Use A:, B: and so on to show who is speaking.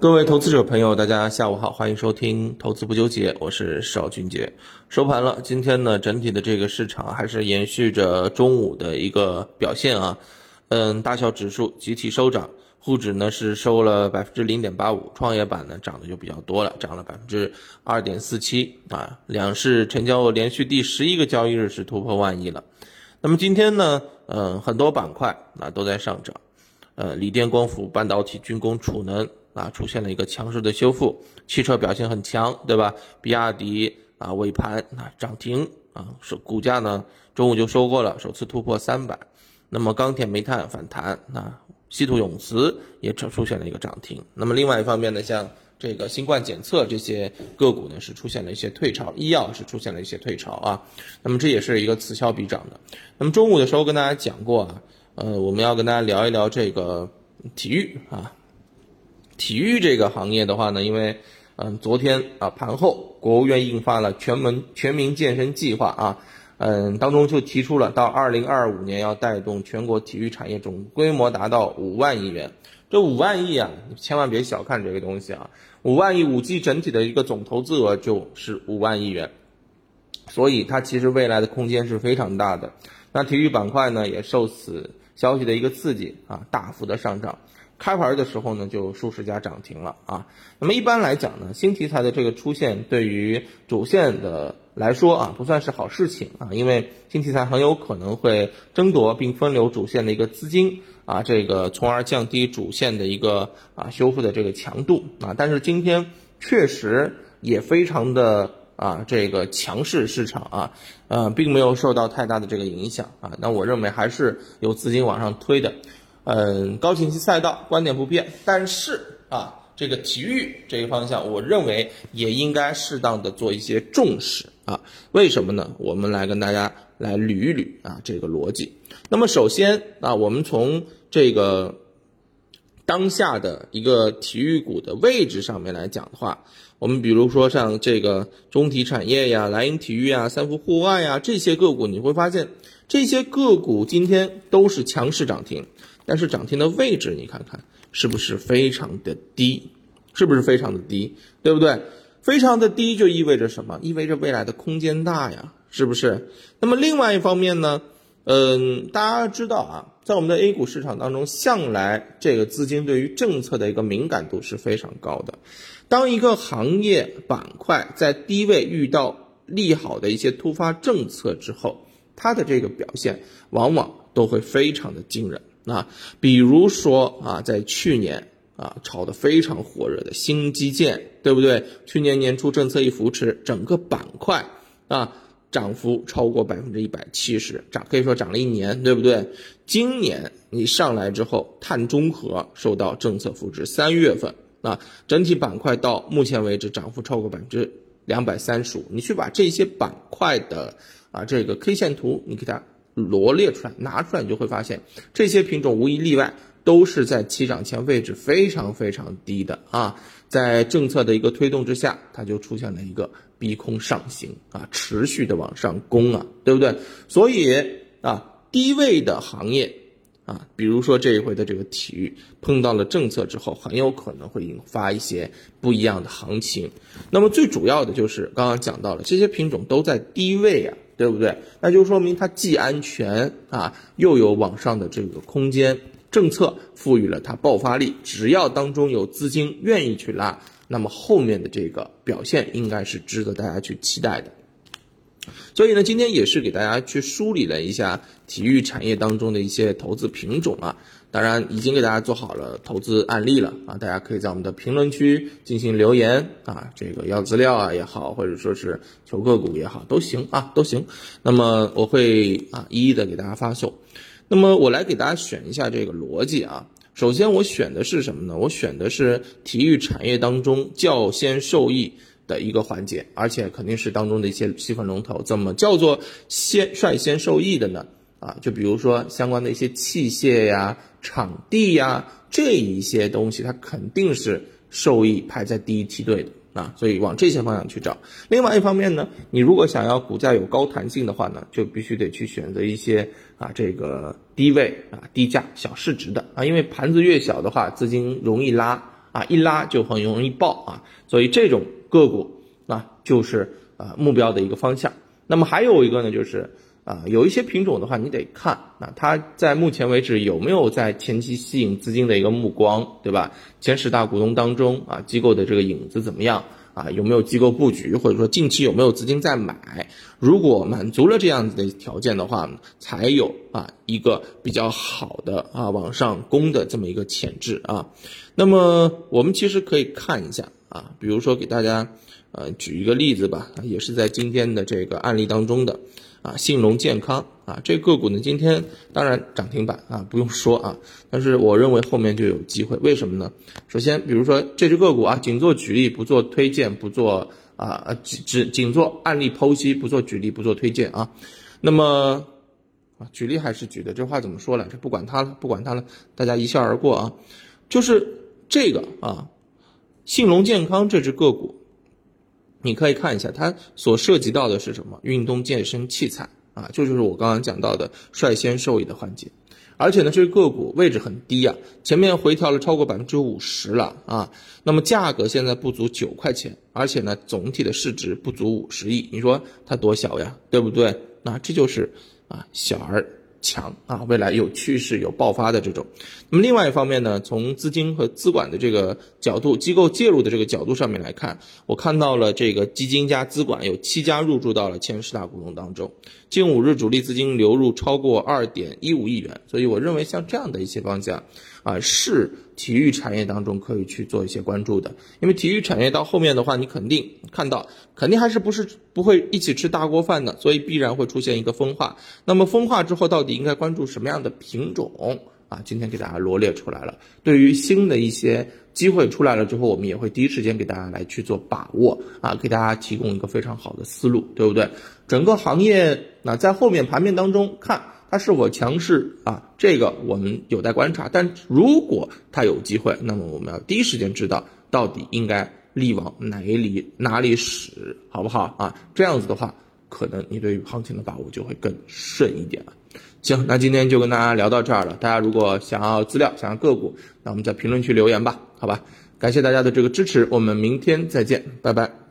A: 各位投资者朋友，大家下午好，欢迎收听《投资不纠结》，我是邵俊杰。收盘了，今天呢，整体的这个市场还是延续着中午的一个表现啊。嗯，大小指数集体收涨，沪指呢是收了百分之零点八五，创业板呢涨的就比较多了，涨了百分之二点四七啊。两市成交额连续第十一个交易日是突破万亿了。那么今天呢，嗯，很多板块啊都在上涨，呃，锂电、光伏、半导体、军工、储能。啊，出现了一个强势的修复，汽车表现很强，对吧？比亚迪啊，尾盘啊涨停啊，是股价呢中午就收过了，首次突破三百。那么钢铁、煤炭反弹，那稀土永磁也出出现了一个涨停。那么另外一方面呢，像这个新冠检测这些个股呢是出现了一些退潮，医药是出现了一些退潮啊。那么这也是一个此消彼长的。那么中午的时候跟大家讲过啊，呃，我们要跟大家聊一聊这个体育啊。体育这个行业的话呢，因为，嗯，昨天啊盘后，国务院印发了全民全民健身计划啊，嗯，当中就提出了到二零二五年要带动全国体育产业总规模达到五万亿元。这五万亿啊，千万别小看这个东西啊，五万亿五 G 整体的一个总投资额就是五万亿元，所以它其实未来的空间是非常大的。那体育板块呢，也受此消息的一个刺激啊，大幅的上涨。开盘的时候呢，就数十家涨停了啊。那么一般来讲呢，新题材的这个出现，对于主线的来说啊，不算是好事情啊，因为新题材很有可能会争夺并分流主线的一个资金啊，这个从而降低主线的一个啊修复的这个强度啊。但是今天确实也非常的啊这个强势市场啊，呃，并没有受到太大的这个影响啊。那我认为还是有资金往上推的。嗯，高景气赛道观点不变，但是啊，这个体育这个方向，我认为也应该适当的做一些重视啊。为什么呢？我们来跟大家来捋一捋啊这个逻辑。那么首先啊，我们从这个当下的一个体育股的位置上面来讲的话，我们比如说像这个中体产业呀、莱茵体育呀、三福户外呀这些个股，你会发现这些个股今天都是强势涨停。但是涨停的位置，你看看是不是非常的低？是不是非常的低？对不对？非常的低就意味着什么？意味着未来的空间大呀，是不是？那么另外一方面呢？嗯，大家知道啊，在我们的 A 股市场当中，向来这个资金对于政策的一个敏感度是非常高的。当一个行业板块在低位遇到利好的一些突发政策之后，它的这个表现往往都会非常的惊人。啊，比如说啊，在去年啊炒得非常火热的新基建，对不对？去年年初政策一扶持，整个板块啊涨幅超过百分之一百七十，涨可以说涨了一年，对不对？今年你上来之后，碳中和受到政策扶持，三月份啊整体板块到目前为止涨幅超过百分之两百三十五。你去把这些板块的啊这个 K 线图，你给它。罗列出来，拿出来，你就会发现这些品种无一例外都是在起涨前位置非常非常低的啊，在政策的一个推动之下，它就出现了一个逼空上行啊，持续的往上攻啊，对不对？所以啊，低位的行业啊，比如说这一回的这个体育碰到了政策之后，很有可能会引发一些不一样的行情。那么最主要的就是刚刚讲到了，这些品种都在低位啊。对不对？那就说明它既安全啊，又有往上的这个空间。政策赋予了它爆发力，只要当中有资金愿意去拉，那么后面的这个表现应该是值得大家去期待的。所以呢，今天也是给大家去梳理了一下体育产业当中的一些投资品种啊。当然，已经给大家做好了投资案例了啊，大家可以在我们的评论区进行留言啊，这个要资料啊也好，或者说是求个股也好，都行啊，都行。那么我会啊一一的给大家发送。那么我来给大家选一下这个逻辑啊。首先我选的是什么呢？我选的是体育产业当中较先受益的一个环节，而且肯定是当中的一些细分龙头。怎么叫做先率先受益的呢？啊，就比如说相关的一些器械呀、场地呀这一些东西，它肯定是受益排在第一梯队的啊，所以往这些方向去找。另外一方面呢，你如果想要股价有高弹性的话呢，就必须得去选择一些啊这个低位啊低价小市值的啊，因为盘子越小的话，资金容易拉啊，一拉就很容易爆啊，所以这种个股啊就是啊目标的一个方向。那么还有一个呢，就是啊有一些品种的话，你得看啊它在目前为止有没有在前期吸引资金的一个目光，对吧？前十大股东当中啊机构的这个影子怎么样？啊，有没有机构布局，或者说近期有没有资金在买？如果满足了这样子的条件的话，才有啊一个比较好的啊往上攻的这么一个潜质啊。那么我们其实可以看一下啊，比如说给大家呃举一个例子吧，也是在今天的这个案例当中的。啊，信隆健康啊，这个股呢，今天当然涨停板啊，不用说啊，但是我认为后面就有机会，为什么呢？首先，比如说这只个股啊，仅做举例，不做推荐，不做啊，只只仅做案例剖析，不做举例，不做推荐啊。那么啊，举例还是举的，这话怎么说来着？不管它了，不管它了，大家一笑而过啊。就是这个啊，信隆健康这只个股。你可以看一下，它所涉及到的是什么？运动健身器材啊，这就是我刚刚讲到的率先受益的环节。而且呢，这个个股位置很低啊，前面回调了超过百分之五十了啊。那么价格现在不足九块钱，而且呢，总体的市值不足五十亿，你说它多小呀，对不对？那这就是啊，小而。强啊，未来有趋势、有爆发的这种。那么另外一方面呢，从资金和资管的这个角度、机构介入的这个角度上面来看，我看到了这个基金加资管有七家入驻到了前十大股东当中，近五日主力资金流入超过二点一五亿元，所以我认为像这样的一些方向。啊，是体育产业当中可以去做一些关注的，因为体育产业到后面的话，你肯定看到，肯定还是不是不会一起吃大锅饭的，所以必然会出现一个分化。那么分化之后，到底应该关注什么样的品种啊？今天给大家罗列出来了。对于新的一些机会出来了之后，我们也会第一时间给大家来去做把握啊，给大家提供一个非常好的思路，对不对？整个行业那在后面盘面当中看。它是否强势啊？这个我们有待观察。但如果它有机会，那么我们要第一时间知道到底应该力往哪里哪里使，好不好啊？这样子的话，可能你对于行情的把握就会更顺一点了。行，那今天就跟大家聊到这儿了。大家如果想要资料、想要个股，那我们在评论区留言吧，好吧？感谢大家的这个支持，我们明天再见，拜拜。